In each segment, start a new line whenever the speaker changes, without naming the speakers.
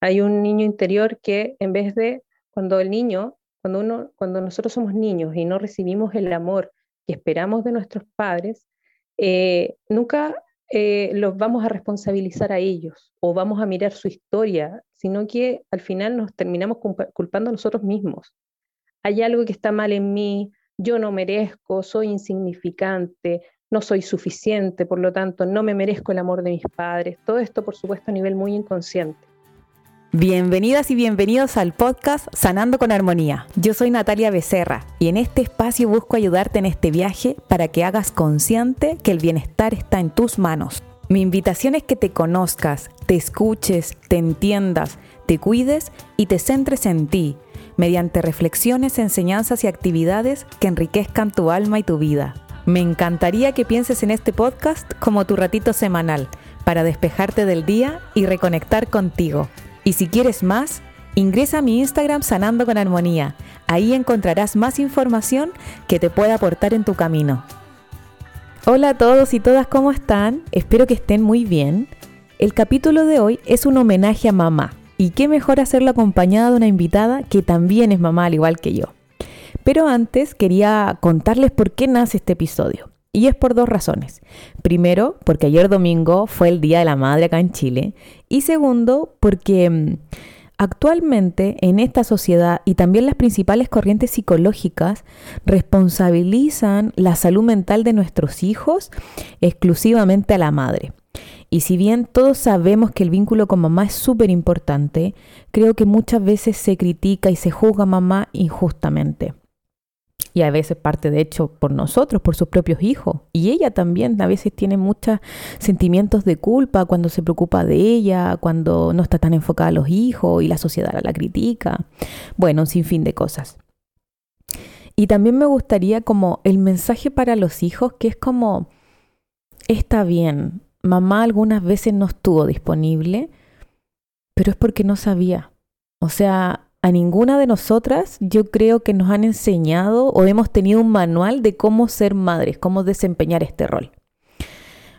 Hay un niño interior que en vez de cuando el niño, cuando uno, cuando nosotros somos niños y no recibimos el amor que esperamos de nuestros padres, eh, nunca eh, los vamos a responsabilizar a ellos o vamos a mirar su historia, sino que al final nos terminamos culpando a nosotros mismos. Hay algo que está mal en mí, yo no merezco, soy insignificante, no soy suficiente, por lo tanto no me merezco el amor de mis padres. Todo esto, por supuesto, a nivel muy inconsciente.
Bienvenidas y bienvenidos al podcast Sanando con Armonía. Yo soy Natalia Becerra y en este espacio busco ayudarte en este viaje para que hagas consciente que el bienestar está en tus manos. Mi invitación es que te conozcas, te escuches, te entiendas, te cuides y te centres en ti, mediante reflexiones, enseñanzas y actividades que enriquezcan tu alma y tu vida. Me encantaría que pienses en este podcast como tu ratito semanal para despejarte del día y reconectar contigo. Y si quieres más, ingresa a mi Instagram Sanando con Armonía. Ahí encontrarás más información que te pueda aportar en tu camino. Hola a todos y todas, ¿cómo están? Espero que estén muy bien. El capítulo de hoy es un homenaje a mamá. Y qué mejor hacerlo acompañada de una invitada que también es mamá al igual que yo. Pero antes quería contarles por qué nace este episodio. Y es por dos razones. Primero, porque ayer domingo fue el Día de la Madre acá en Chile. Y segundo, porque mm, actualmente en esta sociedad y también las principales corrientes psicológicas responsabilizan la salud mental de nuestros hijos exclusivamente a la madre. Y si bien todos sabemos que el vínculo con mamá es súper importante, creo que muchas veces se critica y se juzga a mamá injustamente y a veces parte de hecho por nosotros, por sus propios hijos. Y ella también a veces tiene muchos sentimientos de culpa cuando se preocupa de ella, cuando no está tan enfocada a los hijos y la sociedad la critica. Bueno, un sinfín de cosas. Y también me gustaría como el mensaje para los hijos que es como, está bien, mamá algunas veces no estuvo disponible, pero es porque no sabía. O sea, a ninguna de nosotras yo creo que nos han enseñado o hemos tenido un manual de cómo ser madres, cómo desempeñar este rol.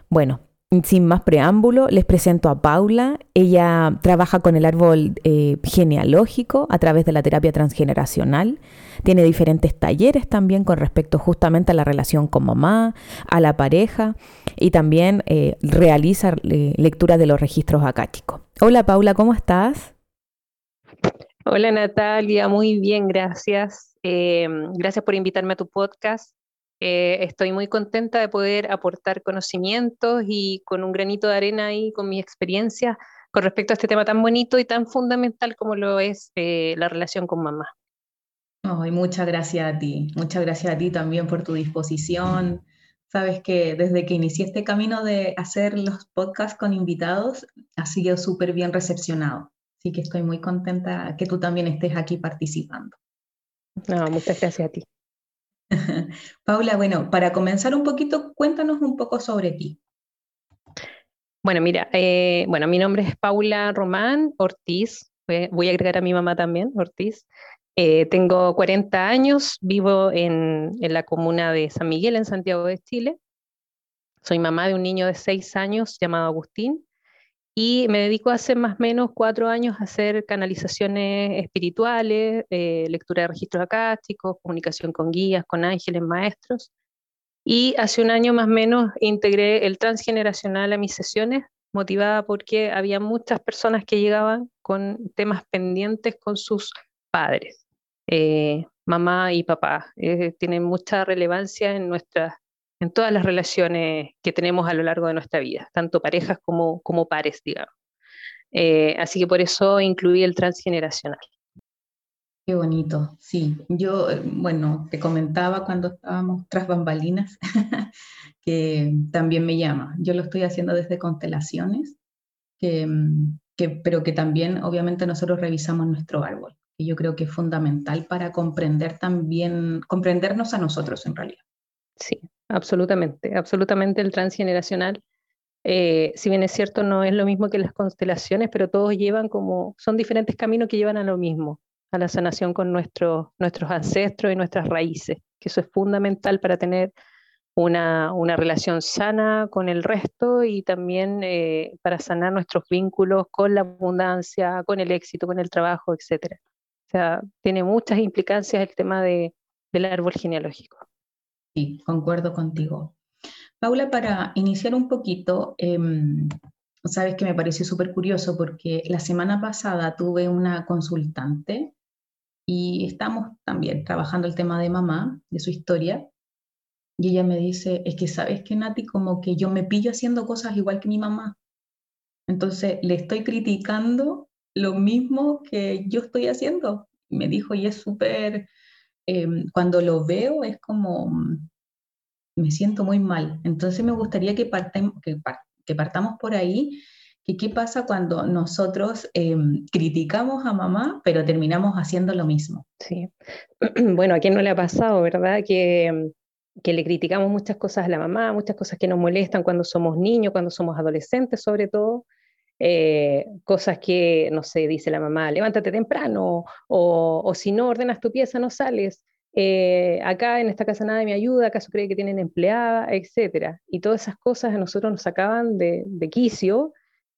Bueno, sin más preámbulo, les presento a Paula. Ella trabaja con el árbol eh, genealógico a través de la terapia transgeneracional. Tiene diferentes talleres también con respecto justamente a la relación con mamá, a la pareja y también eh, realiza eh, lectura de los registros acáticos. Hola Paula, ¿cómo estás?
Hola Natalia, muy bien, gracias. Eh, gracias por invitarme a tu podcast. Eh, estoy muy contenta de poder aportar conocimientos y con un granito de arena y con mi experiencia con respecto a este tema tan bonito y tan fundamental como lo es eh, la relación con mamá.
muchas gracias a ti, muchas gracias a ti también por tu disposición. Sabes que desde que inicié este camino de hacer los podcasts con invitados, ha sido súper bien recepcionado. Así que estoy muy contenta que tú también estés aquí participando.
muchas gracias a ti.
Paula, bueno, para comenzar un poquito, cuéntanos un poco sobre ti.
Bueno, mira, eh, bueno, mi nombre es Paula Román Ortiz, voy a agregar a mi mamá también, Ortiz. Eh, tengo 40 años, vivo en, en, la comuna de San Miguel, en Santiago de Chile. Soy mamá de un niño de 6 años llamado Agustín y me dedico hace más o menos cuatro años a hacer canalizaciones espirituales, eh, lectura de registros acásticos, comunicación con guías, con ángeles, maestros. Y hace un año más o menos integré el transgeneracional a mis sesiones, motivada porque había muchas personas que llegaban con temas pendientes con sus padres, eh, mamá y papá. Eh, tienen mucha relevancia en nuestras en todas las relaciones que tenemos a lo largo de nuestra vida, tanto parejas como, como pares, digamos. Eh, así que por eso incluí el transgeneracional.
Qué bonito, sí. Yo, eh, bueno, te comentaba cuando estábamos tras bambalinas que también me llama. Yo lo estoy haciendo desde constelaciones, que, que, pero que también obviamente nosotros revisamos nuestro árbol. Y yo creo que es fundamental para comprender también, comprendernos a nosotros en realidad.
Sí, absolutamente, absolutamente el transgeneracional. Eh, si bien es cierto, no es lo mismo que las constelaciones, pero todos llevan como, son diferentes caminos que llevan a lo mismo, a la sanación con nuestros nuestros ancestros y nuestras raíces, que eso es fundamental para tener una, una, relación sana con el resto y también eh, para sanar nuestros vínculos con la abundancia, con el éxito, con el trabajo, etc. O sea, tiene muchas implicancias el tema de, del árbol genealógico.
Sí, concuerdo contigo. Paula, para iniciar un poquito, em, sabes que me pareció súper curioso porque la semana pasada tuve una consultante y estamos también trabajando el tema de mamá, de su historia, y ella me dice, es que sabes que Nati, como que yo me pillo haciendo cosas igual que mi mamá. Entonces le estoy criticando lo mismo que yo estoy haciendo. Me dijo, y es súper, em, cuando lo veo es como, me siento muy mal. Entonces me gustaría que, que, que partamos por ahí, que qué pasa cuando nosotros em, criticamos a mamá, pero terminamos haciendo lo mismo.
Sí. Bueno, a quién no le ha pasado, ¿verdad? Que, em, que le criticamos muchas cosas a la mamá, muchas cosas que nos molestan cuando somos niños, cuando somos adolescentes sobre todo. Eh, cosas que, no sé, dice la mamá, levántate temprano, o, o si no ordenas tu pieza no sales, eh, acá en esta casa nadie me ayuda, acaso cree que tienen empleada, etcétera. Y todas esas cosas a nosotros nos sacaban de, quicio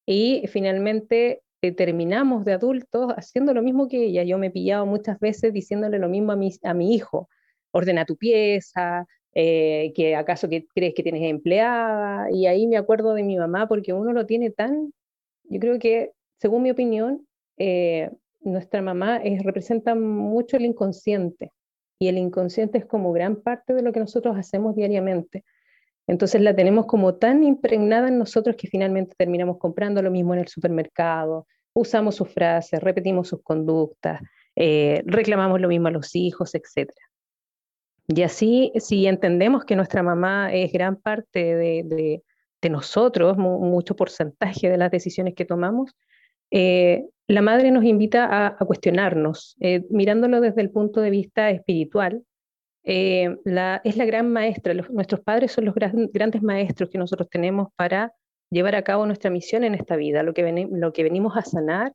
y finalmente eh, terminamos de adultos haciendo lo mismo que ella. Yo me he pillado muchas veces diciéndole lo mismo a mi, a mi hijo, ordena tu pieza, eh, que acaso que crees que tienes empleada, y ahí me acuerdo de mi mamá porque uno lo tiene tan, yo creo que, según mi opinión, nuestra mamá representa mucho el inconsciente y el inconsciente es como gran parte de lo que nosotros hacemos diariamente. Entonces la tenemos como tan impregnada en nosotros que finalmente terminamos comprando lo mismo en el supermercado, usamos sus frases, repetimos sus conductas, eh, reclamamos lo mismo a los hijos, etc. Y así, si entendemos que nuestra mamá es gran parte de, nosotros, mucho porcentaje de las decisiones que tomamos, eh, la madre nos invita a, cuestionarnos, eh, mirándolo desde el punto de vista espiritual. Eh, es la gran maestra, nuestros padres son los grandes maestros que nosotros tenemos para llevar a cabo nuestra misión en esta vida, lo que, venimos a sanar,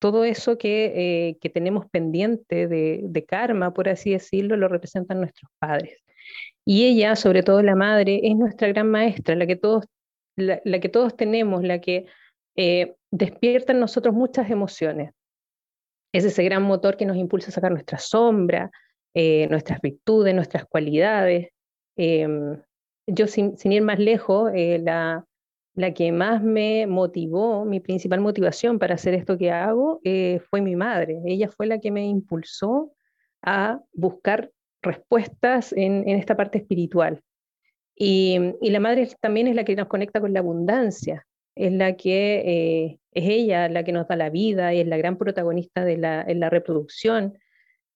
todo eso que, tenemos pendiente de, karma, por así decirlo, lo representan nuestros padres. Y ella, sobre todo la madre, es nuestra gran maestra, la que todos, la que todos tenemos, la que eh, despierta en nosotros muchas emociones. Es ese gran motor que nos impulsa a sacar nuestra sombra, eh, nuestras virtudes, nuestras cualidades. Em, yo, sin, ir más lejos, eh, la, la, que más me motivó, mi principal motivación para hacer esto que hago, fue mi madre. Ella fue la que me impulsó a buscar respuestas en, esta parte espiritual. Y, y, la madre también es la que nos conecta con la abundancia es la que eh, es ella la que nos da la vida y es la gran protagonista de la, en la reproducción.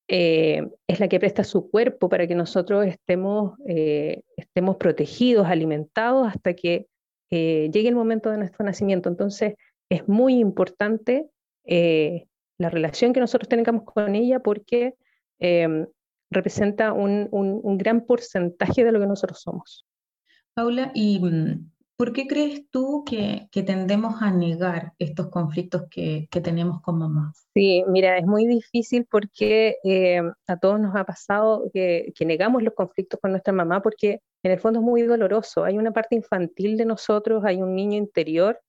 Eh, es la que presta su cuerpo para que nosotros estemos, eh, estemos protegidos, alimentados hasta que llegue el momento de nuestro nacimiento. Entonces, es muy importante la relación que nosotros tengamos con ella porque representa un, un, un, gran porcentaje de lo que nosotros somos.
Paula, y mm, ¿Por qué crees tú que, tendemos a negar estos conflictos que, tenemos con mamá?
Sí, mira, es muy difícil porque eh, a todos nos ha pasado que, negamos los conflictos con nuestra mamá porque en el fondo es muy doloroso. Hay una parte infantil de nosotros, hay un niño interior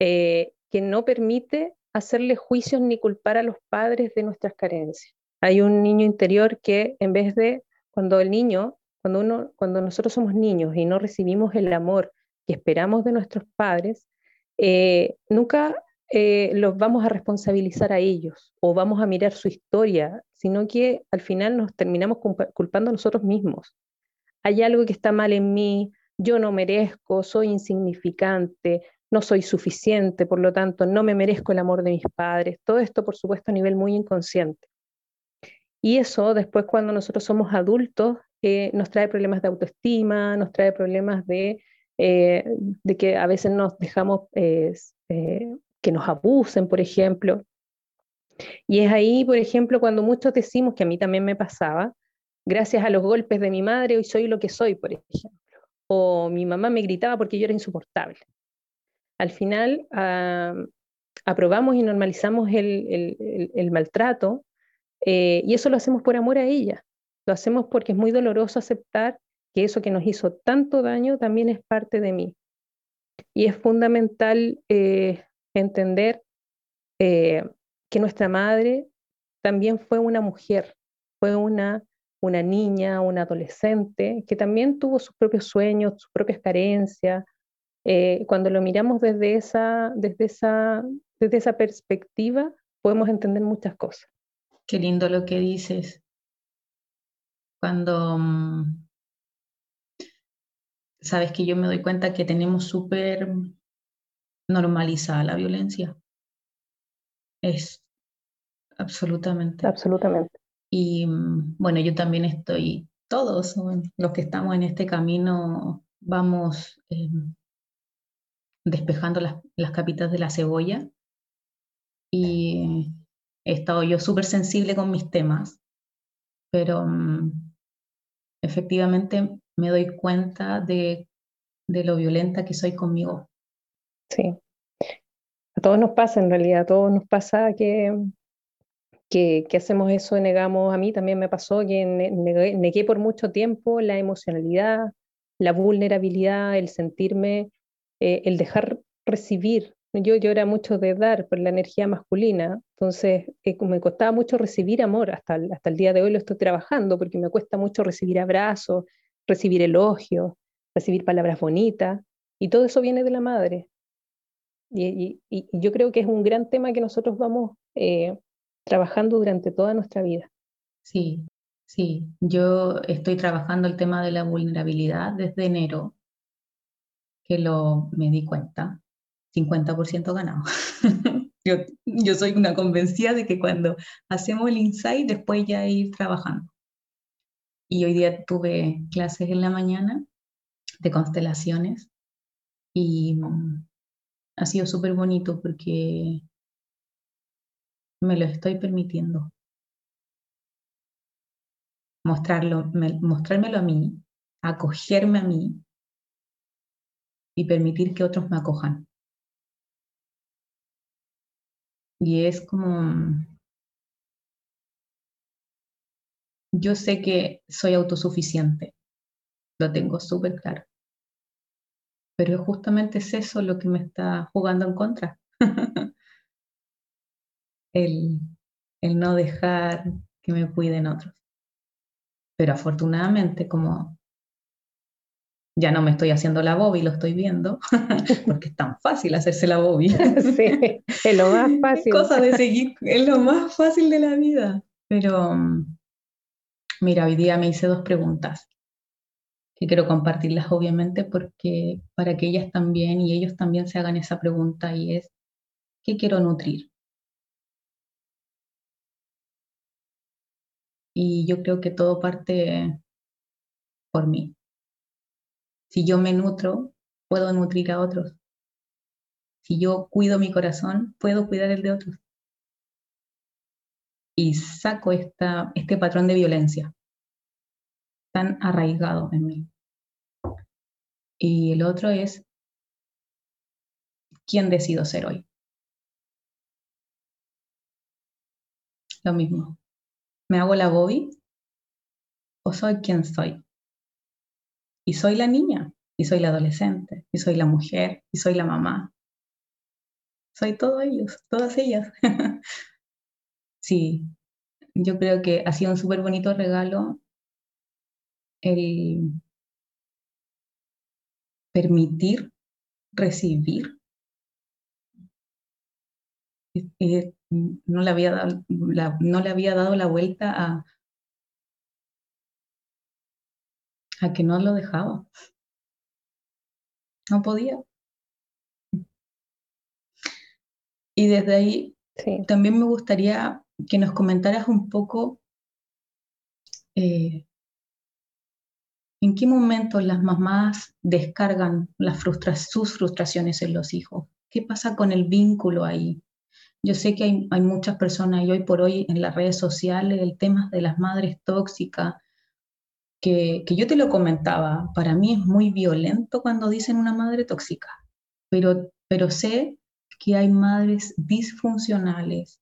eh, que no permite hacerle juicios ni culpar a los padres de nuestras carencias. Hay un niño interior que en vez de cuando el niño, cuando uno, cuando nosotros somos niños y no recibimos el amor que esperamos de nuestros padres, eh, nunca eh, los vamos a responsabilizar a ellos o vamos a mirar su historia, sino que al final nos terminamos culpando a nosotros mismos. Hay algo que está mal en mí, yo no merezco, soy insignificante, no soy suficiente, por lo tanto no me merezco el amor de mis padres. Todo esto, por supuesto, a nivel muy inconsciente. Y eso después cuando nosotros somos adultos eh, nos trae problemas de autoestima, nos trae problemas de eh, que a veces nos dejamos eh, que nos abusen, por ejemplo. Y es ahí, por ejemplo, cuando muchos decimos, que a mí también me pasaba, gracias a los golpes de mi madre hoy soy lo que soy, por ejemplo. O mi mamá me gritaba porque yo era insoportable. Al final, aprobamos y normalizamos el, maltrato eh, y eso lo hacemos por amor a ella. Lo hacemos porque es muy doloroso aceptar que eso que nos hizo tanto daño también es parte de mí. Y es fundamental eh, entender eh, que nuestra madre también fue una mujer, fue una, una niña, una adolescente, que también tuvo sus propios sueños, sus propias carencias. Eh, cuando lo miramos desde esa, desde, esa, desde esa perspectiva, podemos entender muchas cosas.
Qué lindo lo que dices. Cuando mm, sabes que yo me doy cuenta que tenemos súper normalizada la violencia. Es absolutamente.
Absolutamente.
Y mm, bueno, yo también estoy, todos los que estamos en este camino, vamos em, despejando las, las capitas de la cebolla. Y he estado yo súper sensible con mis temas, pero mm, efectivamente me doy cuenta de, lo violenta que soy conmigo.
Sí. A todos nos pasa, en realidad, a todos nos pasa que, que, hacemos eso, negamos, a mí también me pasó que negué, por mucho tiempo la emocionalidad, la vulnerabilidad, el sentirme, eh, el dejar recibir. Yo, yo mucho de dar por la energía masculina, entonces eh, me costaba mucho recibir amor, hasta, hasta el día de hoy lo estoy trabajando porque me cuesta mucho recibir abrazos, recibir elogios, recibir palabras bonitas, y todo eso viene de la madre. Y, yo creo que es un gran tema que nosotros vamos eh, trabajando durante toda nuestra vida.
Sí, sí. Yo estoy trabajando el tema de la vulnerabilidad desde enero, que lo me di cuenta. 50% ganado. yo, yo soy una convencida de que cuando hacemos el insight, después ya ir trabajando. Y hoy día tuve clases en la mañana de constelaciones y mm, ha sido súper bonito porque me lo estoy permitiendo. Mostrarlo, mostrármelo a mí, acogerme a mí y permitir que otros me acojan. Y es como, yo sé que soy autosuficiente, lo tengo súper claro. Pero justamente es eso lo que me está jugando en contra. el, el no dejar que me cuiden otros. Pero afortunadamente, como ya no me estoy haciendo la Bobby, lo estoy viendo, porque es tan fácil hacerse la Bobby.
sí, es lo más fácil.
Cosa de seguir, es lo más fácil de la vida. Pero Mira, hoy día me hice dos preguntas que quiero compartirlas obviamente porque para que ellas también y ellos también se hagan esa pregunta y es, ¿qué quiero nutrir? Y yo creo que todo parte por mí. Si yo me nutro, puedo nutrir a otros. Si yo cuido mi corazón, puedo cuidar el de otros y saco esta, este patrón de violencia tan arraigado en mí. Y el otro es, ¿quién decido ser hoy? Lo mismo. ¿Me hago la Bobby o soy quien soy? Y soy la niña, y soy la adolescente, y soy la mujer, y soy la mamá. Soy todos ellos, todas ellas. Sí, yo creo que ha sido un súper bonito regalo el permitir recibir. no, le había dado, no le había dado la vuelta a, a que no lo dejaba. No podía. Y desde ahí también me gustaría que nos comentaras un poco eh, en qué momento las mamás descargan las sus frustraciones en los hijos. ¿Qué pasa con el vínculo ahí? Yo sé que hay, hay, muchas personas y hoy por hoy en las redes sociales el tema de las madres tóxicas, que, yo te lo comentaba, para mí es muy violento cuando dicen una madre tóxica, pero, pero sé que hay madres disfuncionales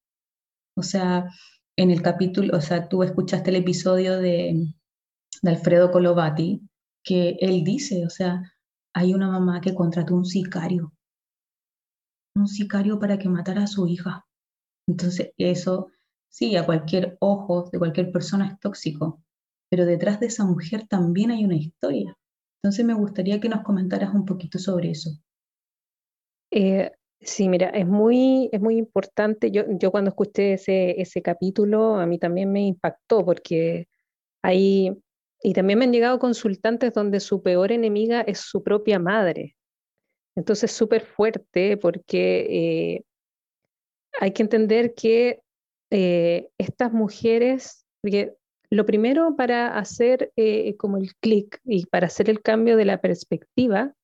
o sea, en el capítulo, o sea, tú escuchaste el episodio de, Alfredo Colovati que él dice, o sea, hay una mamá que contrató un sicario, un sicario para que matara a su hija. Entonces, eso sí, a cualquier ojo de cualquier persona es tóxico, pero detrás de esa mujer también hay una historia. Entonces, me gustaría que nos comentaras un poquito sobre eso.
Eh, sí, mira, es muy, es muy importante. Yo, yo cuando escuché ese, ese capítulo, a mí también me impactó porque hay, y también me han llegado consultantes donde su peor enemiga es su propia madre. Entonces, súper fuerte porque eh, hay que entender que eh, estas mujeres, lo primero para hacer eh, como el clic y para hacer el cambio de la perspectiva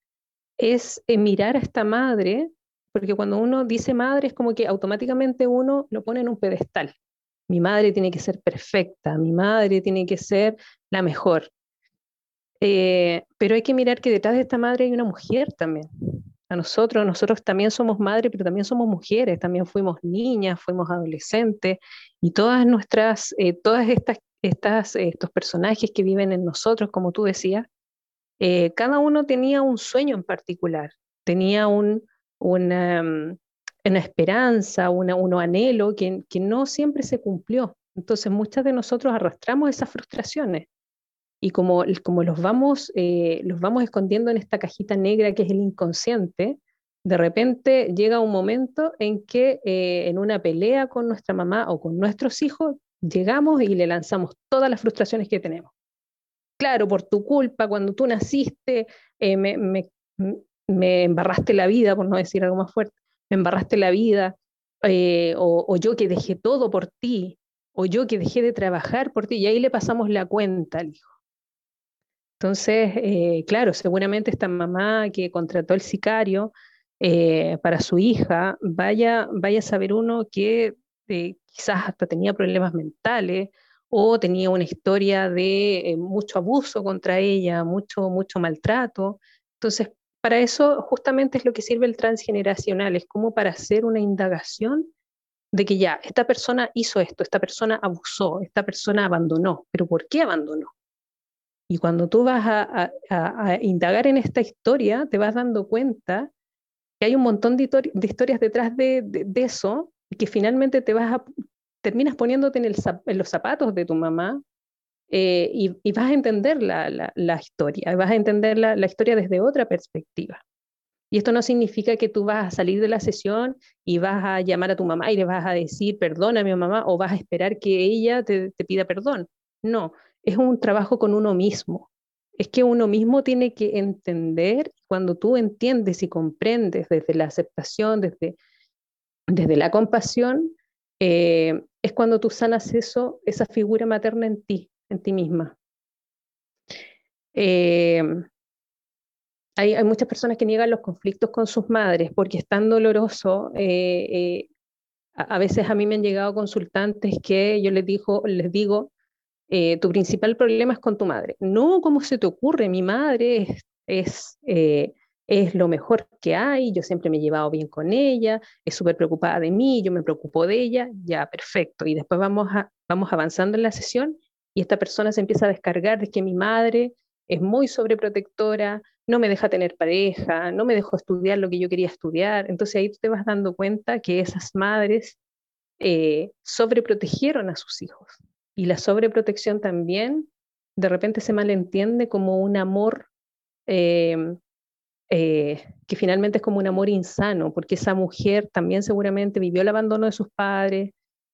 es mirar a esta madre, porque cuando uno dice madre es como que automáticamente uno lo pone en un pedestal. Mi madre tiene que ser perfecta, mi madre tiene que ser la mejor. Eh, pero hay que mirar que detrás de esta madre hay una mujer también. A nosotros, nosotros también somos madres, pero también somos mujeres, también fuimos niñas, fuimos adolescentes, y todas nuestras, eh, todas estas, estas, estos personajes que viven en nosotros, como tú decías, eh, cada uno tenía un sueño en particular, tenía mm, una esperanza, un anhelo que, no siempre se cumplió. Entonces, muchas de nosotros arrastramos esas frustraciones y como, como los, vamos, eh, los vamos escondiendo en esta cajita negra que es el inconsciente, de repente llega un momento en que eh, en una pelea con nuestra mamá o con nuestros hijos, llegamos y le lanzamos todas las frustraciones que tenemos. Claro, por tu culpa, cuando tú naciste, eh, me, embarraste la vida, por no decir algo más fuerte, me embarraste la vida, o, o yo que dejé todo por ti, o yo que dejé de trabajar por ti, y ahí le pasamos la cuenta al hijo. Entonces, eh, claro, seguramente esta mamá que contrató el sicario eh, para su hija, vaya, vaya a saber uno que eh, quizás hasta tenía problemas mentales o tenía una historia de mucho abuso contra ella, mucho, mucho maltrato. Entonces, para eso justamente es lo que sirve el transgeneracional, es como para hacer una indagación de que ya, esta persona hizo esto, esta persona abusó, esta persona abandonó, pero ¿por qué abandonó? Y cuando tú vas a, indagar en esta historia, te vas dando cuenta que hay un montón de, historias detrás de, eso y que finalmente te vas a, terminas poniéndote en, los zapatos de tu mamá eh, y, vas a entender la, historia, vas a entender la, historia desde otra perspectiva. Y esto no significa que tú vas a salir de la sesión y vas a llamar a tu mamá y le vas a decir perdón a mi mamá o vas a esperar que ella te pida perdón. No, es un trabajo con uno mismo. Es que uno mismo tiene que entender, cuando tú entiendes y comprendes desde la aceptación, desde, desde la compasión, eh, es cuando tú sanas eso, esa figura materna en ti, en ti misma. Eh, hay, muchas personas que niegan los conflictos con sus madres porque es tan doloroso. Eh, a, veces a mí me han llegado consultantes que yo les, digo, les digo, tu principal problema es con tu madre. No, ¿cómo se te ocurre? Mi madre es, es lo mejor que hay, yo siempre me he llevado bien con ella, es súper preocupada de mí, yo me preocupo de ella, ya, perfecto. Y después vamos, a, vamos avanzando en la sesión y esta persona se empieza a descargar de que mi madre es muy sobreprotectora, no me deja tener pareja, no me dejó estudiar lo que yo quería estudiar. Entonces ahí te vas dando cuenta que esas madres eh, sobreprotegieron a sus hijos. Y la sobreprotección también de repente se malentiende como un amor em, eh, que finalmente es como un amor insano, porque esa mujer también seguramente vivió el abandono de sus padres,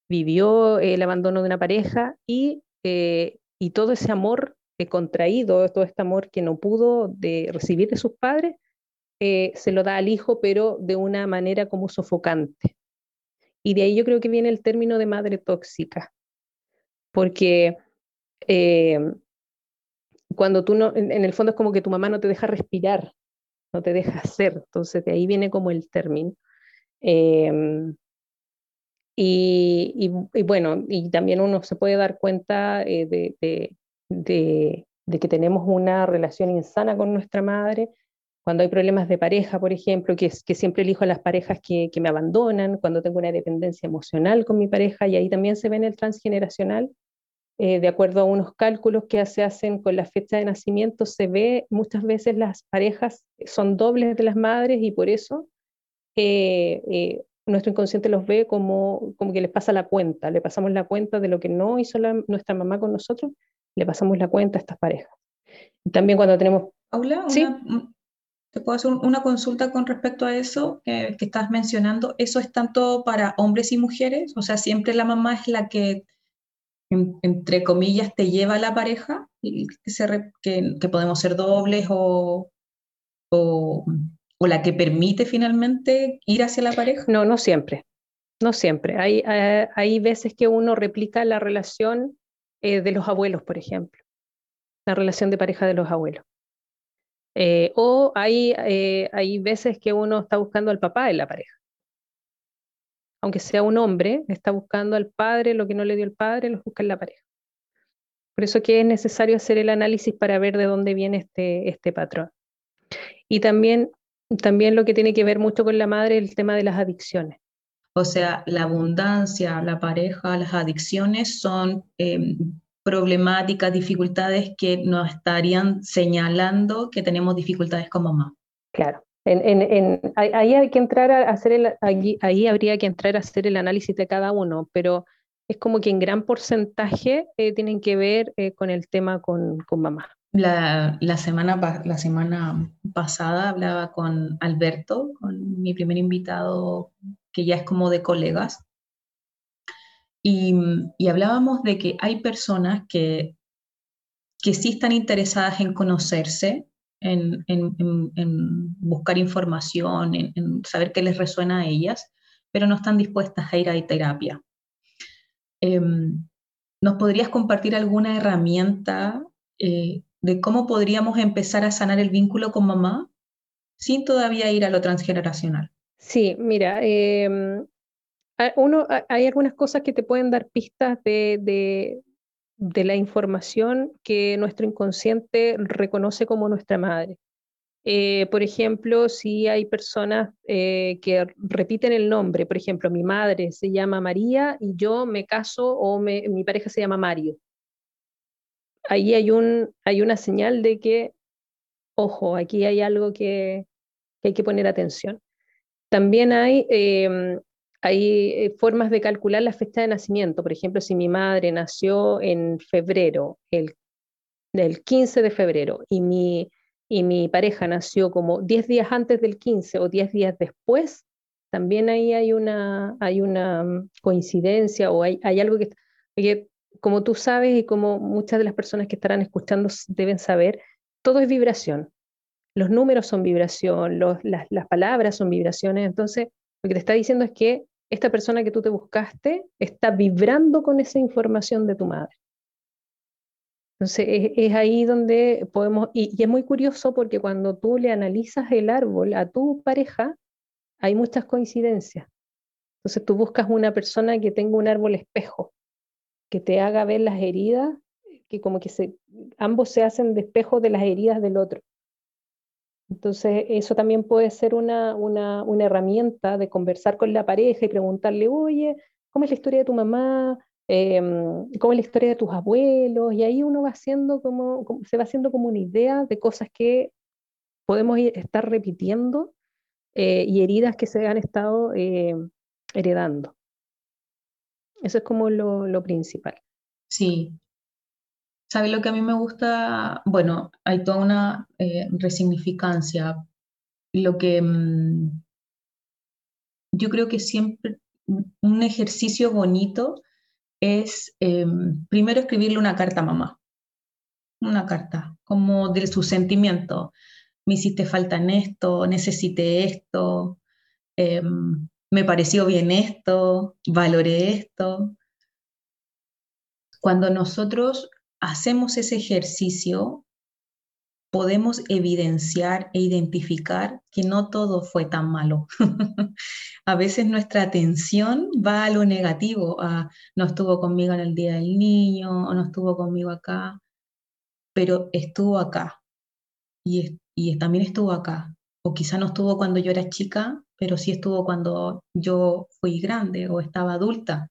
vivió el abandono de una pareja y, eh, y todo ese amor contraído, todo este amor que no pudo de recibir de sus padres, eh, se lo da al hijo, pero de una manera como sofocante. Y de ahí yo creo que viene el término de madre tóxica, porque eh, cuando tú no, en, el fondo es como que tu mamá no te deja respirar, no te deja hacer, entonces de ahí viene como el término. Em, y, bueno, y también uno se puede dar cuenta eh, de, de, que tenemos una relación insana con nuestra madre, cuando hay problemas de pareja, por ejemplo, que, siempre elijo a las parejas que, me abandonan, cuando tengo una dependencia emocional con mi pareja, y ahí también se ve en el transgeneracional, eh, de acuerdo a unos cálculos que se hacen con la fecha de nacimiento, se ve muchas veces las parejas son dobles de las madres y por eso eh, eh, nuestro inconsciente los ve como, como que les pasa la cuenta, le pasamos la cuenta de lo que no hizo nuestra mamá con nosotros, le pasamos la cuenta a estas parejas. También cuando tenemos...
Paula, ¿Sí? ¿te puedo hacer una consulta con respecto a eso que estás mencionando? ¿Eso es tanto para hombres y mujeres? O sea, siempre la mamá es la que entre comillas, te lleva a la pareja, que, que, podemos ser dobles o, o, la que permite finalmente ir hacia la pareja?
No, no siempre. No siempre. Hay, eh, veces que uno replica la relación eh, de los abuelos, por ejemplo, la relación de pareja de los abuelos. Eh, o hay, hay veces que uno está buscando al papá en la pareja aunque sea un hombre, está buscando al padre, lo que no le dio el padre, lo busca en la pareja. Por eso que es necesario hacer el análisis para ver de dónde viene este, este patrón. Y también, también lo que tiene que ver mucho con la madre es el tema de las adicciones.
O sea, la abundancia, la pareja, las adicciones son em, problemáticas, dificultades que nos estarían señalando que tenemos dificultades como mamá.
Claro, en, ahí hay que entrar a hacer el, ahí, habría que entrar a hacer el análisis de cada uno, pero es como que en gran porcentaje eh, tienen que ver eh, con el tema con, con mamá.
La, la, semana, la semana pasada hablaba con Alberto, con mi primer invitado, que ya es como de colegas, y, y hablábamos de que hay personas que, que sí están interesadas en conocerse, en, buscar información, en, saber qué les resuena a ellas, pero no están dispuestas a ir a terapia. Em, ¿Nos podrías compartir alguna herramienta eh, de cómo podríamos empezar a sanar el vínculo con mamá sin todavía ir a lo transgeneracional?
Sí, mira, em, uno, hay algunas cosas que te pueden dar pistas de, de la información que nuestro inconsciente reconoce como nuestra madre. Eh, por ejemplo, si hay personas eh, que repiten el nombre, por ejemplo, mi madre se llama María y yo me caso o mi pareja se llama Mario. Ahí hay, un, hay una señal de que, ojo, aquí hay algo que, hay que poner atención. También hay em, hay eh, formas de calcular la fecha de nacimiento. Por ejemplo, si mi madre nació en febrero, el, 15 de febrero, y mi, y mi pareja nació como 10 días antes del 15 o 10 días después, también ahí hay una, hay una mm, coincidencia o hay, hay algo que, que, como tú sabes y como muchas de las personas que estarán escuchando deben saber, todo es vibración. Los números son vibración, los, las, las palabras son vibraciones, entonces lo que te está diciendo es que esta persona que tú te buscaste está vibrando con esa información de tu madre. Entonces es, ahí donde podemos, y, es muy curioso porque cuando tú le analizas el árbol a tu pareja, hay muchas coincidencias. Entonces tú buscas una persona que tenga un árbol espejo, que te haga ver las heridas, que como que ambos se hacen de espejo de las heridas del otro. Entonces, eso también puede ser una, una, una, herramienta de conversar con la pareja y preguntarle, oye, ¿cómo es la historia de tu mamá? Em, ¿Cómo es la historia de tus abuelos? Y ahí uno va haciendo como, se va haciendo como una idea de cosas que podemos estar repitiendo eh, y heridas que se han estado eh, heredando. Eso es como lo, lo principal.
Sí, ¿Sabes lo que a mí me gusta? Bueno, hay toda una eh, resignificancia. Lo que mm, yo creo que siempre un ejercicio bonito es em, primero escribirle una carta a mamá. Una carta, como de su sentimiento. Me hiciste falta en esto, necesité esto, em, me pareció bien esto, valoré esto. Cuando nosotros hacemos ese ejercicio, podemos evidenciar e identificar que no todo fue tan malo. a veces nuestra atención va a lo negativo, no estuvo conmigo en el día del niño, o no estuvo conmigo acá, pero estuvo acá y, y también estuvo acá. O quizá no estuvo cuando yo era chica, pero sí estuvo cuando yo fui grande o estaba adulta.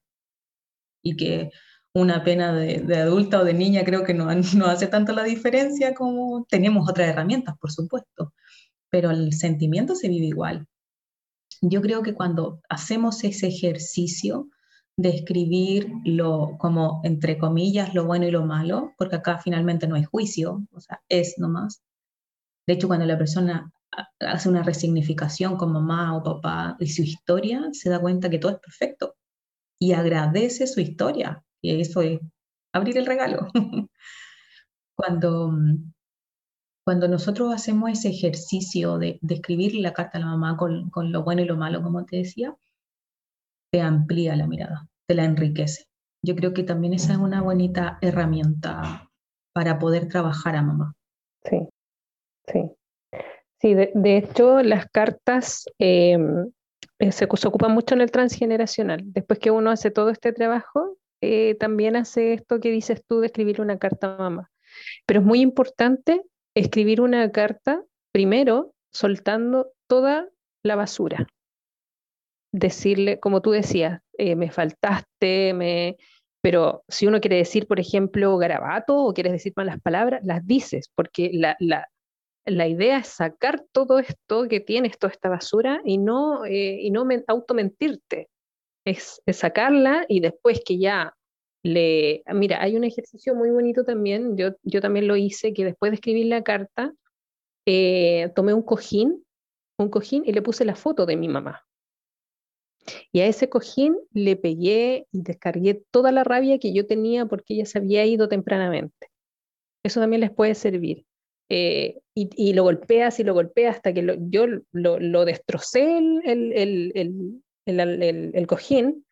Y que una pena de, adulta o de niña creo que no, no hace tanto la diferencia como tenemos otras herramientas, por supuesto, pero el sentimiento se vive igual. Yo creo que cuando hacemos ese ejercicio de escribir lo, como entre comillas, lo bueno y lo malo, porque acá finalmente no hay juicio, o sea, es nomás. De hecho, cuando la persona hace una resignificación con mamá o papá y su historia, se da cuenta que todo es perfecto y agradece su historia, y eso es abrir el regalo. cuando, cuando nosotros hacemos ese ejercicio de, de escribir la carta a la mamá con, con, lo bueno y lo malo, como te decía, te amplía la mirada, te la enriquece. Yo creo que también esa es una bonita herramienta para poder trabajar a mamá.
Sí, sí. Sí, de, hecho, las cartas em, eh, se, ocupan mucho en el transgeneracional. Después que uno hace todo este trabajo, eh, también hace esto que dices tú de escribir una carta a mamá. Pero es muy importante escribir una carta primero soltando toda la basura. Decirle, como tú decías, eh, me faltaste, me... pero si uno quiere decir, por ejemplo, garabato o quieres decir malas palabras, las dices, porque la, la, la idea es sacar todo esto que tienes, toda esta basura, y no, eh, y no automentirte. Es, sacarla y después que ya le... Mira, hay un ejercicio muy bonito también, yo, yo también lo hice, que después de escribir la carta, eh, tomé un cojín, un cojín y le puse la foto de mi mamá. Y a ese cojín le pegué y descargué toda la rabia que yo tenía porque ella se había ido tempranamente. Eso también les puede servir. Eh, y, lo golpeas y lo golpeas hasta que yo lo, destrocé el, el, cojín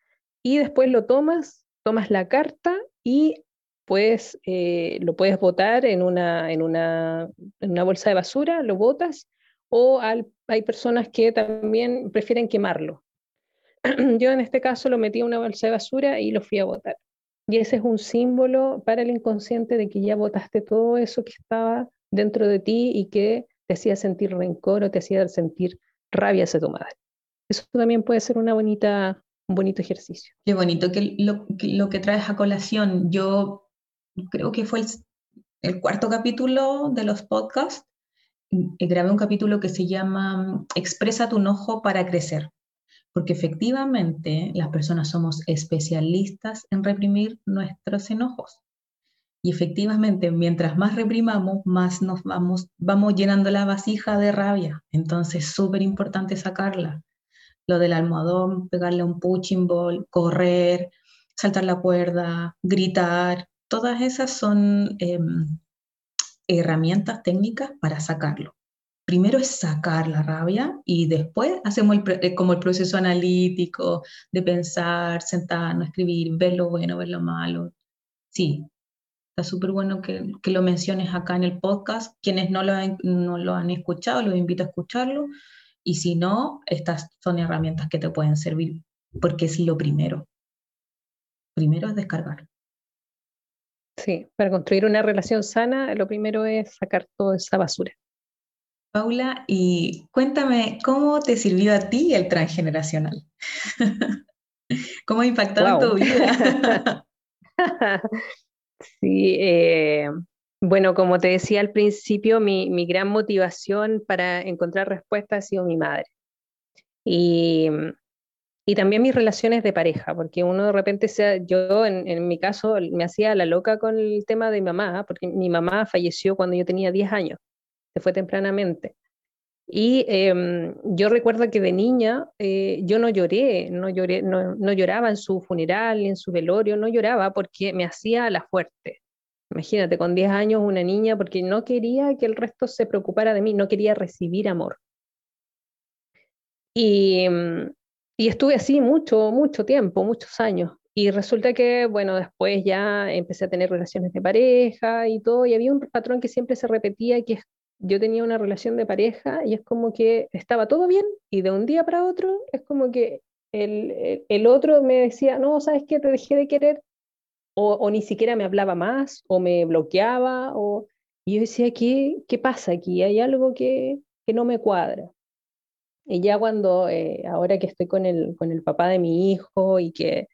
y después lo tomas, tomas la carta y pues lo puedes botar en una, en, una, en una bolsa de basura, lo botas o hay personas que también prefieren quemarlo. Yo en este caso lo metí en una bolsa de basura y lo fui a botar. Y ese es un símbolo para el inconsciente de que ya botaste todo eso que estaba dentro de ti y que te hacía sentir rencor o te hacía sentir rabia hacia tu madre. Eso también puede ser una bonita, un bonito ejercicio.
Qué bonito que lo, que traes a colación. Yo creo que fue el, cuarto capítulo de los podcasts. Grabé un capítulo que se llama Expresa tu enojo para crecer. Porque efectivamente las personas somos especialistas en reprimir nuestros enojos. Y efectivamente, mientras más reprimamos, más nos vamos, vamos llenando la vasija de rabia. Entonces, súper importante sacarla. Lo del almohadón, pegarle un punching ball, correr, saltar la cuerda, gritar, todas esas son em, herramientas técnicas para sacarlo. Primero es sacar la rabia y después hacemos eh, como el proceso analítico de pensar, sentarnos, escribir, ver lo bueno, ver lo malo. Sí, Está súper bueno que, que, lo menciones acá en el podcast. Quienes no lo, han, no lo han escuchado, los invito a escucharlo. Y si no, estas son herramientas que te pueden servir porque es lo primero. Primero es descargar.
Sí, para construir una relación sana, lo primero es sacar toda esa basura.
Paula, y cuéntame, ¿cómo te sirvió a ti el transgeneracional? ¿Cómo ha impactado tu vida?
Sí, eh, bueno, como te decía al principio, mi, gran motivación para encontrar respuestas ha sido mi madre. Y, también mis relaciones de pareja, porque uno de repente, sea, yo en, mi caso me hacía la loca con el tema de mamá, porque mi mamá falleció cuando yo tenía 10 años, se fue tempranamente. Y em, yo recuerdo que de niña eh, yo no lloré, no, lloré no, lloraba en su funeral, en su velorio, no lloraba porque me hacía la fuerte. Imagínate, con 10 años una niña, porque no quería que el resto se preocupara de mí, no quería recibir amor. Y, em, y estuve así mucho, mucho tiempo, muchos años. Y resulta que, bueno, después ya empecé a tener relaciones de pareja y todo, y había un patrón que siempre se repetía, que yo tenía una relación de pareja y es como que estaba todo bien y de un día para otro es como que el, el, otro me decía, no, ¿sabes qué? Te dejé de querer o, ni siquiera me hablaba más o me bloqueaba o... Y yo decía, ¿qué, qué pasa aquí? Hay algo que, que no me cuadra. Y ya cuando, eh, ahora que estoy con el, con el papá de mi hijo y que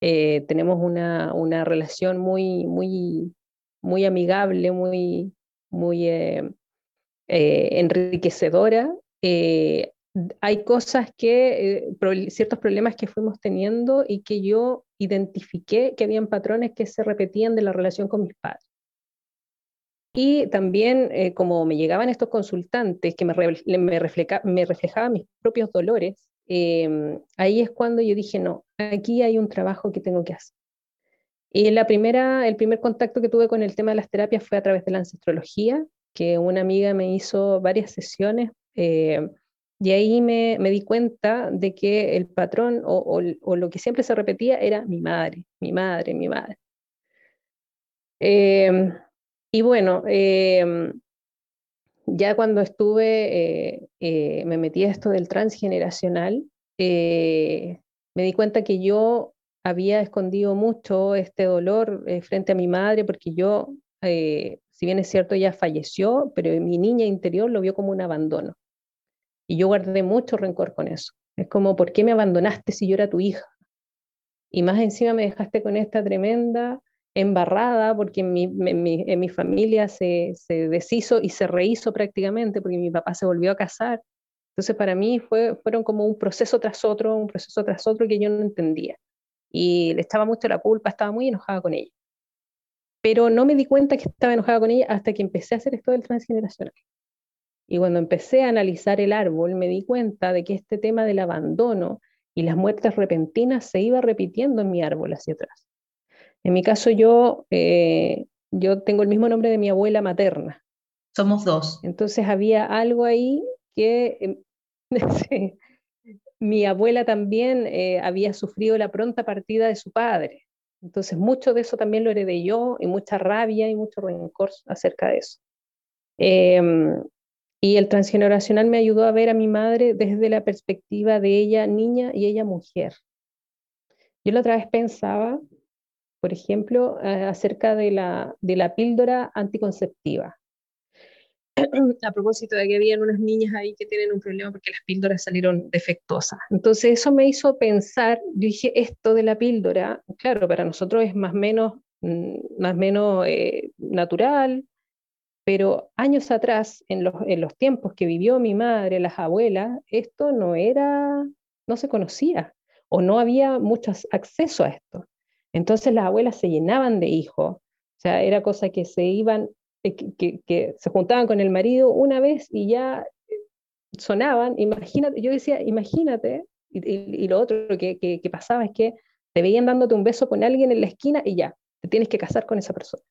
eh, tenemos una, una, relación muy, muy, muy amigable, muy, muy eh, enriquecedora. Hay cosas que, ciertos problemas que fuimos teniendo y que yo identifiqué que habían patrones que se repetían de la relación con mis padres. Y también, eh, como me llegaban estos consultantes que me, me, reflejaban mis propios dolores, em, ahí es cuando yo dije, no, aquí hay un trabajo que tengo que hacer. Y la primera, el primer contacto que tuve con el tema de las terapias fue a través de la ancestrología, que una amiga me hizo varias sesiones eh, y ahí me, di cuenta de que el patrón o, lo que siempre se repetía era mi madre, mi madre, mi madre. Eh, y bueno, em, ya cuando estuve, eh, eh, me metí a esto del transgeneracional, eh, me di cuenta que yo había escondido mucho este dolor frente a mi madre porque yo, si bien es cierto, ella falleció, pero mi niña interior lo vio como un abandono. Y yo guardé mucho rencor con eso. Es como, ¿por qué me abandonaste si yo era tu hija? Y más encima me dejaste con esta tremenda embarrada porque en mi, en mi, familia se, se, deshizo y se rehizo prácticamente porque mi papá se volvió a casar. Entonces para mí fue, fueron como un proceso tras otro, un proceso tras otro que yo no entendía. Y le estaba mucho la culpa, estaba muy enojada con ella. Pero no me di cuenta que estaba enojada con ella hasta que empecé a hacer esto del transgeneracional. Y cuando empecé a analizar el árbol, me di cuenta de que este tema del abandono y las muertes repentinas se iba repitiendo en mi árbol hacia atrás. En mi caso, yo, eh, yo tengo el mismo nombre de mi abuela materna.
Somos dos.
Entonces había algo ahí que em, mi abuela también eh, había sufrido la pronta partida de su padre. Entonces mucho de eso también lo heredé yo y mucha rabia y mucho rencor acerca de eso. Em, y el transgeneracional me ayudó a ver a mi madre desde la perspectiva de ella niña y ella mujer. Yo la otra vez pensaba por ejemplo, eh, acerca de la, de la píldora anticonceptiva. A propósito de que habían unas niñas ahí que tienen un problema porque las píldoras salieron defectuosas. Entonces eso me hizo pensar, yo dije, esto de la píldora, claro, para nosotros es más o menos, mm, más menos eh, natural, pero años atrás, en los, tiempos que vivió mi madre, las abuelas, esto no era, no se conocía o no había mucho acceso a esto. Entonces las abuelas se llenaban de hijos, o sea, era cosa que se iban, eh, que, se juntaban con el marido una vez y ya eh, sonaban, imagínate, yo decía, imagínate, y, lo otro que, que, pasaba es que te veían dándote un beso con alguien en la esquina y ya, te tienes que casar con esa persona.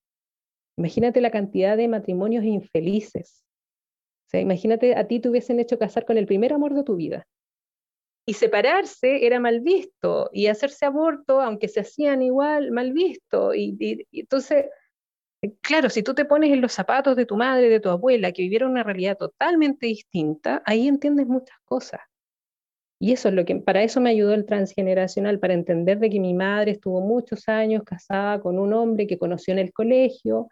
Imagínate la cantidad de matrimonios infelices. O sea, imagínate a ti te hubiesen hecho casar con el primer amor de tu vida y separarse era mal visto y hacerse aborto, aunque se hacían igual, mal visto. Y, entonces, claro, si tú te pones en los zapatos de tu madre, de tu abuela, que vivieron una realidad totalmente distinta, ahí entiendes muchas cosas. Y eso es lo que, para eso me ayudó el transgeneracional, para entender de que mi madre estuvo muchos años casada con un hombre que conoció en el colegio,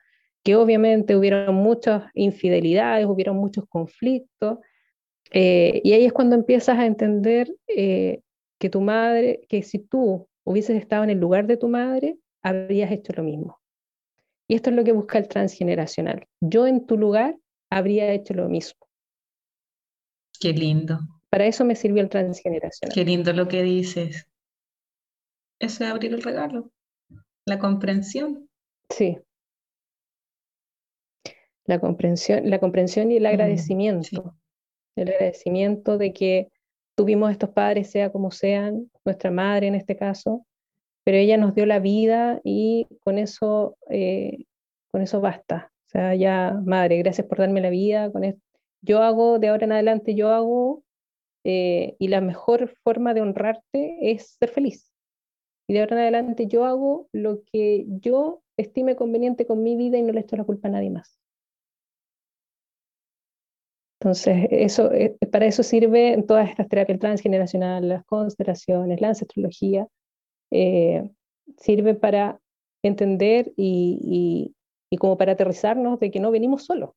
que obviamente hubieron muchas infidelidades, hubieron muchos conflictos, eh, y ahí es cuando empiezas a entender eh, que tu madre, que si tú hubieses estado en el lugar de tu madre, habrías hecho lo mismo. Y esto es lo que busca el transgeneracional. Yo en tu lugar habría hecho lo mismo.
Qué lindo.
Para eso me sirvió el transgeneracional.
Qué lindo lo que dices. Eso es abrir el regalo. La comprensión.
Sí. La comprensión, la comprensión y el mm, agradecimiento el agradecimiento de que tuvimos estos padres, sea como sean, nuestra madre en este caso, pero ella nos dio la vida y con eso, eh, con eso basta. O sea, ya, madre, gracias por darme la vida. Con Yo hago, de ahora en adelante, yo hago, eh, y la mejor forma de honrarte es ser feliz. Y de ahora en adelante yo hago lo que yo estime conveniente con mi vida y no le echo la culpa a nadie más. Entonces, eso, eh, para eso sirve todas estas terapias transgeneracionales, las constelaciones, la ancestrología, eh, sirve para entender y, y, como para aterrizarnos de que no venimos solos.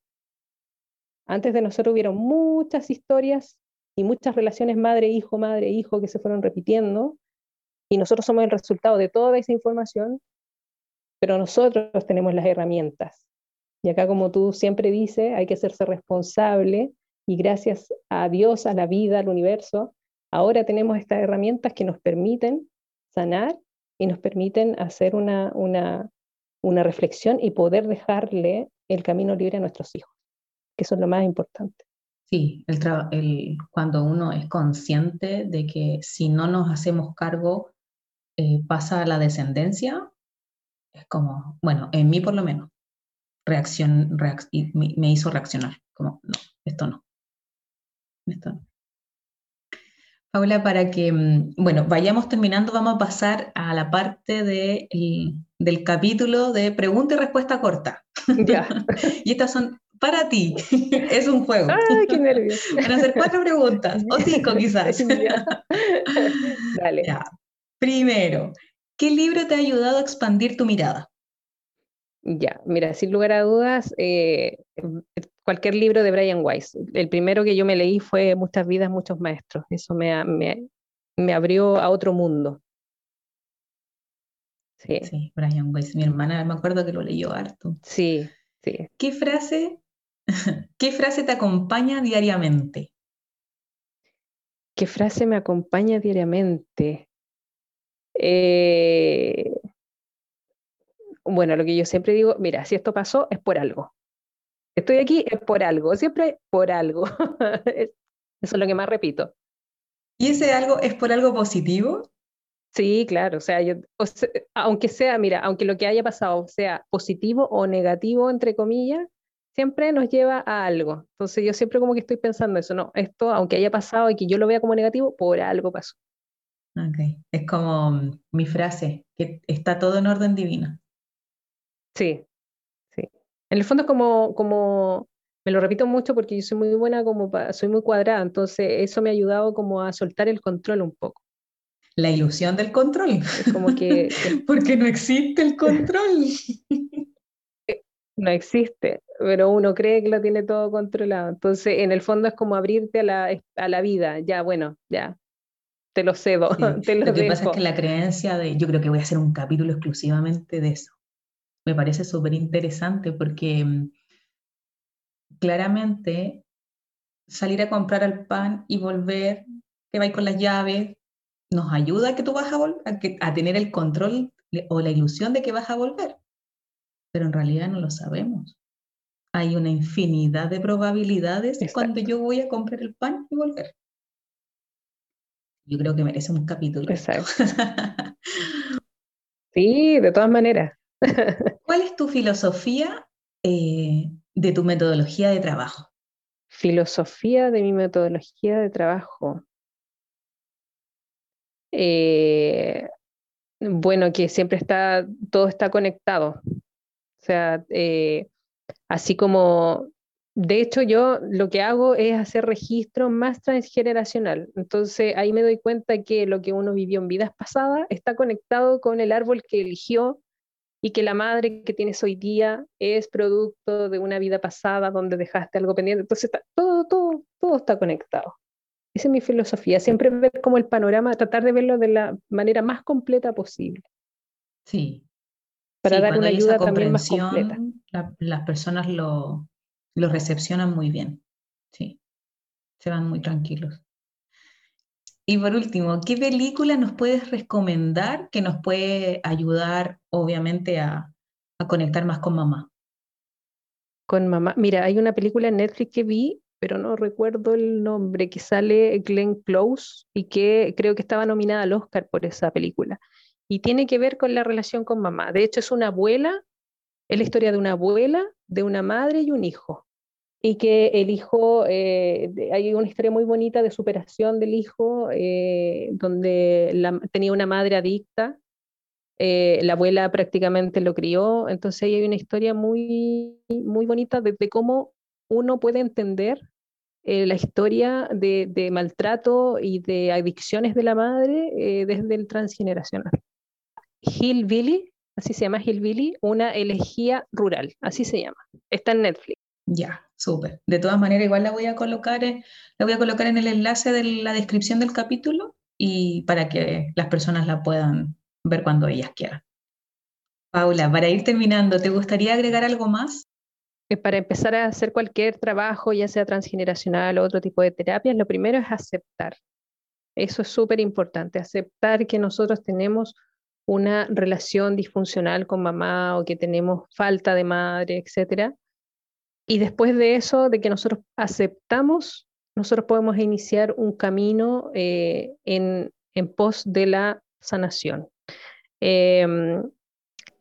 Antes de nosotros hubieron muchas historias y muchas relaciones madre-hijo, madre-hijo que se fueron repitiendo y nosotros somos el resultado de toda esa información, pero nosotros tenemos las herramientas. Y acá, como tú siempre dices, hay que hacerse responsable y gracias a Dios, a la vida, al universo, ahora tenemos estas herramientas que nos permiten sanar y nos permiten hacer una, una, una reflexión y poder dejarle el camino libre a nuestros hijos, que eso es lo más importante.
Sí, el cuando uno es consciente de que si no nos hacemos cargo eh, pasa a la descendencia, es como, bueno, en mí por lo menos, reacción, me, hizo reaccionar, como, no, esto no. Esto no. Paula, para que, mm, bueno, vayamos terminando, vamos a pasar a la parte de, del capítulo de pregunta y respuesta corta. Ya. y estas son para ti. es un juego.
¡Ay, qué nervioso!
Van a hacer cuatro preguntas, o cinco quizás.
Dale.
Primero, ¿qué libro te ha ayudado a expandir tu mirada?
Ya, mira, sin lugar a dudas, eh, cualquier libro de Brian Weiss. El primero que yo me leí fue Muchas vidas, muchos maestros. Eso me, me, me abrió a otro mundo.
Sí. sí, Brian Weiss, mi hermana, me acuerdo que lo leyó harto.
Sí, sí.
¿Qué frase, qué frase te acompaña diariamente?
¿Qué frase me acompaña diariamente? Eh, bueno, lo que yo siempre digo, mira, si esto pasó es por algo. Estoy aquí es por algo, siempre por algo. Eso es lo que más repito.
¿Y ese algo es por algo positivo?
Sí, claro, o sea, yo, aunque sea, mira, aunque lo que haya pasado sea positivo o negativo, entre comillas, siempre nos lleva a algo. Entonces yo siempre como que estoy pensando eso, no, esto, aunque haya pasado y que yo lo vea como negativo, por algo pasó.
Ok, es como mm, mi frase, que está todo en orden divino.
Sí, sí. En el fondo es como, como, me lo repito mucho porque yo soy muy buena, como soy muy cuadrada, entonces eso me ha ayudado como a soltar el control un poco.
La ilusión del control.
Es como que...
porque no existe el control.
no existe, pero uno cree que lo tiene todo controlado. Entonces, en el fondo es como abrirte a la, a la vida. Ya, bueno, ya, te lo cedo. Te
lo, que pasa es que la creencia de, yo creo que voy a hacer un capítulo exclusivamente de eso. Me parece súper interesante porque mm, claramente salir a comprar el pan y volver, que vais con las llaves, nos ayuda a que tú vas a, volver, a, tener el control o la ilusión de que vas a volver. Pero en realidad no lo sabemos. Hay una infinidad de probabilidades cuando yo voy a comprar el pan y volver yo creo que merece un capítulo.
Exacto. sí, de todas maneras.
¿Cuál es tu filosofía eh, de tu metodología de trabajo?
Filosofía de mi metodología de trabajo. Eh, bueno, que siempre está, todo está conectado. O sea, eh, así como de hecho, yo lo que hago es hacer registro más transgeneracional. Entonces, ahí me doy cuenta que lo que uno vivió en vidas pasadas está conectado con el árbol que eligió y que la madre que tienes hoy día es producto de una vida pasada donde dejaste algo pendiente. Entonces, todo, todo, todo está conectado. Esa es mi filosofía, siempre ver como el panorama, tratar de verlo de la manera más completa posible.
Sí.
Para dar una ayuda también más completa.
las personas lo, lo recepcionan muy bien. Sí, se van muy tranquilos. Y por último, ¿qué película nos puedes recomendar que nos puede ayudar, obviamente, a, a conectar más con mamá?
Con mamá. Mira, hay una película en Netflix que vi, pero no recuerdo el nombre, que sale Glenn Close y que creo que estaba nominada al Oscar por esa película. Y tiene que ver con la relación con mamá. De hecho, es una abuela es la historia de una abuela, de una madre y un hijo. Y que el hijo, eh, hay una historia muy bonita de superación del hijo, eh, donde tenía una madre adicta, eh, la abuela prácticamente lo crió, entonces hay una historia muy, muy bonita de, cómo uno puede entender la historia de, de, maltrato y de adicciones de la madre desde el transgeneracional. Hillbilly así se llama Hillbilly, una elegía rural, así se llama. Está en Netflix.
Ya, súper. De todas maneras, igual la voy a colocar, la voy a colocar en el enlace de la descripción del capítulo y para que las personas la puedan ver cuando ellas quieran. Paula, para ir terminando, ¿te gustaría agregar algo más?
para empezar a hacer cualquier trabajo, ya sea transgeneracional o otro tipo de terapias, lo primero es aceptar. Eso es súper importante, aceptar que nosotros tenemos una relación disfuncional con mamá o que tenemos falta de madre, etc. Y después de eso, de que nosotros aceptamos, nosotros podemos iniciar un camino eh, en, pos de la sanación. Em,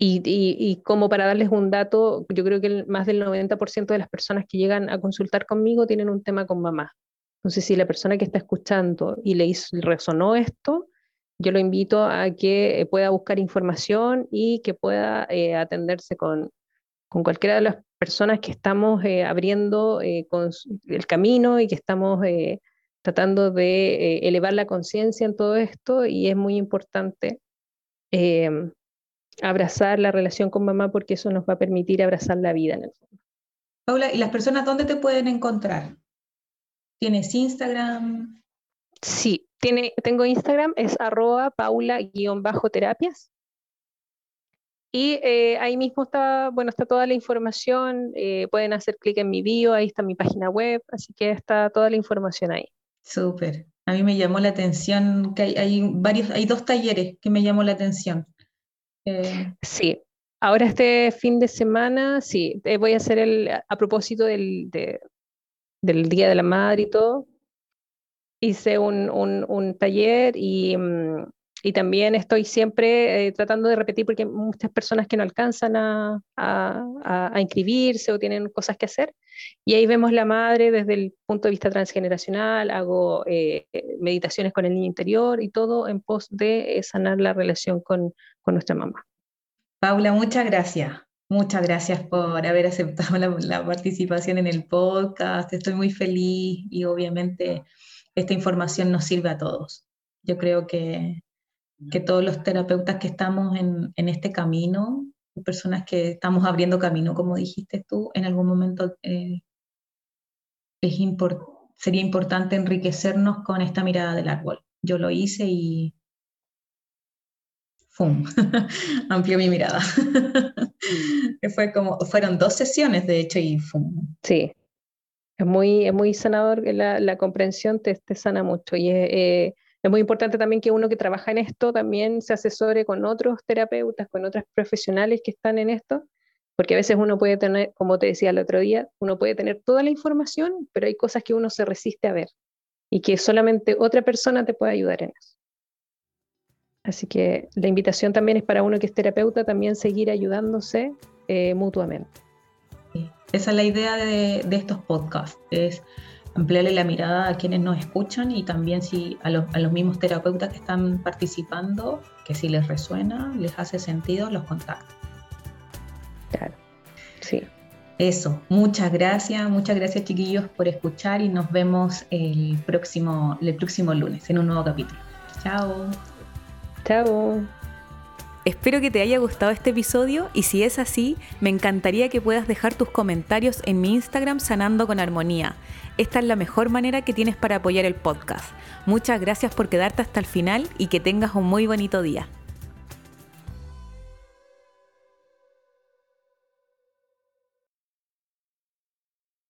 y, como para darles un dato, yo creo que más del 90% de las personas que llegan a consultar conmigo tienen un tema con mamá. Entonces, si la persona que está escuchando y le resonó esto, yo lo invito a que pueda buscar información y que pueda eh, atenderse con, con, cualquiera de las personas que estamos eh, abriendo eh, con el camino y que estamos tratando de elevar la conciencia en todo esto y es muy importante em, abrazar la relación con mamá porque eso nos va a permitir abrazar la vida en el fondo.
Paula, ¿y las personas dónde te pueden encontrar? ¿Tienes Instagram?
Sí, tiene, tengo Instagram, es arroba paula-terapias. Y eh, ahí mismo está, bueno, está toda la información, eh, pueden hacer clic en mi bio, ahí está mi página web, así que está toda la información ahí.
Súper. A mí me llamó la atención que hay, hay, varios, hay dos talleres que me llamó la atención.
Eh, sí, ahora este fin de semana, sí, voy a hacer el, a propósito del, del Día de la Madre y todo, hice un, un, taller y, mm, y, también estoy siempre eh, tratando de repetir porque muchas personas que no alcanzan a, a, a, inscribirse o tienen cosas que hacer. Y ahí vemos la madre desde el punto de vista transgeneracional, hago meditaciones con el niño interior y todo en pos de sanar la relación con, con nuestra mamá.
Paula, muchas gracias. Muchas gracias por haber aceptado la, participación en el podcast. Estoy muy feliz y obviamente esta información nos sirve a todos. Yo creo que, que todos los terapeutas que estamos en, en, este camino, personas que estamos abriendo camino, como dijiste tú, en algún momento eh, es sería importante enriquecernos con esta mirada del árbol. Yo lo hice y, ¡fum! amplió mi mirada. Fue como, fueron dos sesiones, de hecho, y ¡fum!
Sí, es muy, es muy sanador, la, la comprensión te, te, sana mucho y es, eh, es, muy importante también que uno que trabaja en esto también se asesore con otros terapeutas, con otros profesionales que están en esto, porque a veces uno puede tener, como te decía el otro día, uno puede tener toda la información, pero hay cosas que uno se resiste a ver y que solamente otra persona te puede ayudar en eso. Así que la invitación también es para uno que es terapeuta, también seguir ayudándose eh, mutuamente.
Esa es la idea de, estos podcasts, es ampliarle la mirada a quienes nos escuchan y también si a los, a los, mismos terapeutas que están participando, que si les resuena, les hace sentido, los contactan.
Claro, sí.
Eso, muchas gracias, muchas gracias chiquillos por escuchar y nos vemos el próximo, el próximo lunes en un nuevo capítulo. Chao.
Chao.
Espero que te haya gustado este episodio y si es así, me encantaría que puedas dejar tus comentarios en mi Instagram Sanando con Armonía. Esta es la mejor manera que tienes para apoyar el podcast. Muchas gracias por quedarte hasta el final y que tengas un muy bonito día.